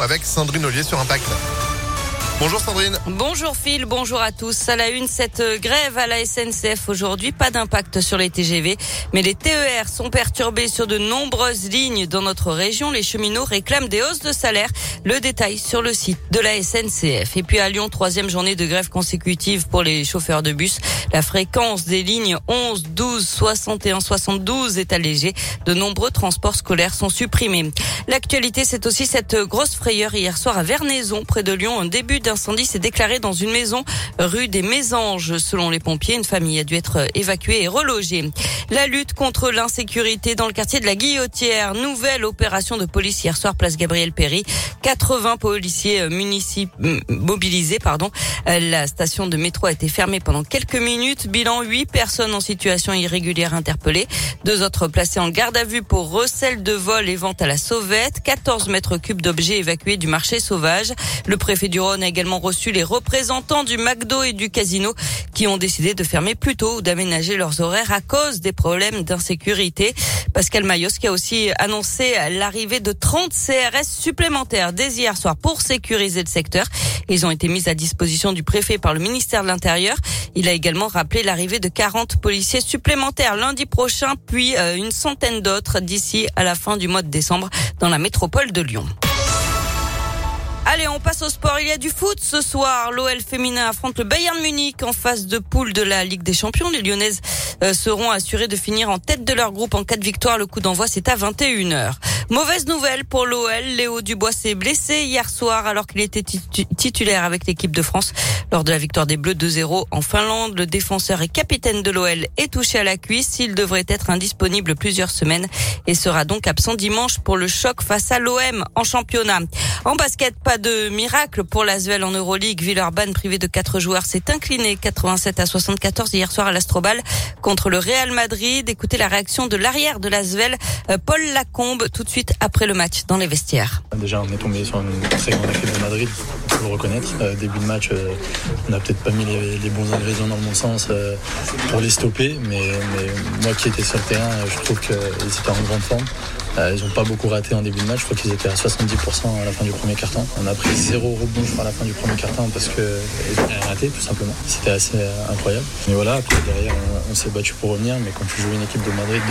Avec Sandrine Ollier sur Impact. Bonjour Sandrine. Bonjour Phil, bonjour à tous. À la une, cette grève à la SNCF aujourd'hui, pas d'impact sur les TGV, mais les TER sont perturbés sur de nombreuses lignes dans notre région. Les cheminots réclament des hausses de salaire. Le détail sur le site de la SNCF. Et puis à Lyon, troisième journée de grève consécutive pour les chauffeurs de bus. La fréquence des lignes 11, 12, 61, 72 est allégée. De nombreux transports scolaires sont supprimés. L'actualité, c'est aussi cette grosse frayeur hier soir à Vernaison, près de Lyon. Un début d'incendie s'est déclaré dans une maison rue des Mésanges. Selon les pompiers, une famille a dû être évacuée et relogée. La lutte contre l'insécurité dans le quartier de la Guillotière. Nouvelle opération de police hier soir, place Gabriel Péry. 80 policiers municipaux mobilisés, pardon. La station de métro a été fermée pendant quelques minutes. Bilan 8 personnes en situation irrégulière interpellées. Deux autres placés en garde à vue pour recel de vol et vente à la sauvette. 14 mètres cubes d'objets évacués du marché sauvage. Le préfet du Rhône a également reçu les représentants du McDo et du casino qui ont décidé de fermer plus tôt ou d'aménager leurs horaires à cause des problèmes d'insécurité. Pascal Mayos qui a aussi annoncé l'arrivée de 30 CRS supplémentaires dès hier soir pour sécuriser le secteur. Ils ont été mis à disposition du préfet par le ministère de l'Intérieur. Il a également rappelé l'arrivée de 40 policiers supplémentaires lundi prochain, puis euh, une centaine d'autres d'ici à la fin du mois de décembre dans la métropole de Lyon. Allez, on passe au sport. Il y a du foot ce soir. L'OL féminin affronte le Bayern Munich en phase de poule de la Ligue des Champions. Les Lyonnaises euh, seront assurées de finir en tête de leur groupe en cas de victoire. Le coup d'envoi, c'est à 21h. Mauvaise nouvelle pour l'OL. Léo Dubois s'est blessé hier soir alors qu'il était titulaire avec l'équipe de France lors de la victoire des Bleus 2-0 en Finlande. Le défenseur et capitaine de l'OL est touché à la cuisse. Il devrait être indisponible plusieurs semaines et sera donc absent dimanche pour le choc face à l'OM en championnat. En basket, pas de miracle pour l'Asvel en Euroleague. Villeurbanne, privé de quatre joueurs, s'est incliné 87 à 74 hier soir à l'Astrobal contre le Real Madrid. Écoutez la réaction de l'arrière de l'Asvel, euh, Paul Lacombe, tout de suite après le match dans les vestiaires. Déjà, on est tombé sur une très grande équipe de Madrid, faut le reconnaître. Euh, début de match, euh, on n'a peut-être pas mis les, bons ingrédients dans le bon sens pour les stopper, mais, moi qui étais sur le terrain, je trouve qu'ils étaient en grande forme. Ils n'ont pas beaucoup raté en début de match, je crois qu'ils étaient à 70% à la fin du premier quart-temps. On a pris zéro rebond à la fin du premier quart-temps parce qu'ils ont raté tout simplement. C'était assez incroyable. Mais voilà, après derrière on, s'est battu pour revenir, mais quand tu joues une équipe de Madrid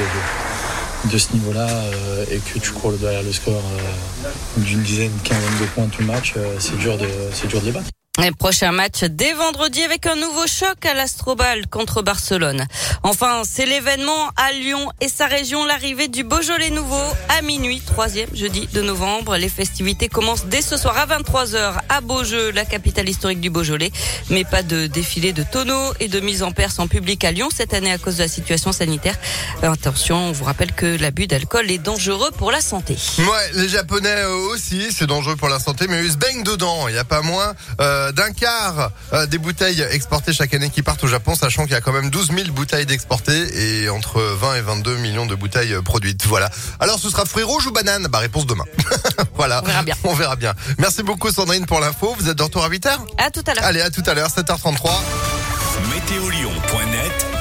de, ce niveau-là euh, et que tu cours derrière le score euh, d'une dizaine, quinzaine de points tout match, euh, c'est dur de dur de les battre. Prochain match dès vendredi avec un nouveau choc à l'Astrobal contre Barcelone. Enfin, c'est l'événement à Lyon et sa région, l'arrivée du Beaujolais nouveau à minuit, troisième jeudi de novembre. Les festivités commencent dès ce soir à 23h à Beaujeu, la capitale historique du Beaujolais. Mais pas de défilé de tonneaux et de mise en perse en public à Lyon cette année à cause de la situation sanitaire. attention, on vous rappelle que l'abus d'alcool est dangereux pour la santé. Ouais, les Japonais aussi, c'est dangereux pour la santé, mais ils se baignent dedans. Il n'y a pas moins. Euh, d'un quart euh, des bouteilles exportées chaque année qui partent au Japon, sachant qu'il y a quand même 12 000 bouteilles d'exportées et entre 20 et 22 millions de bouteilles produites. Voilà. Alors ce sera fruits rouges ou bananes? Bah réponse demain. voilà. On verra bien. On verra bien. Merci beaucoup Sandrine pour l'info. Vous êtes de retour à 8h À tout à l'heure. Allez, à tout à l'heure, 7h33. Météolion.net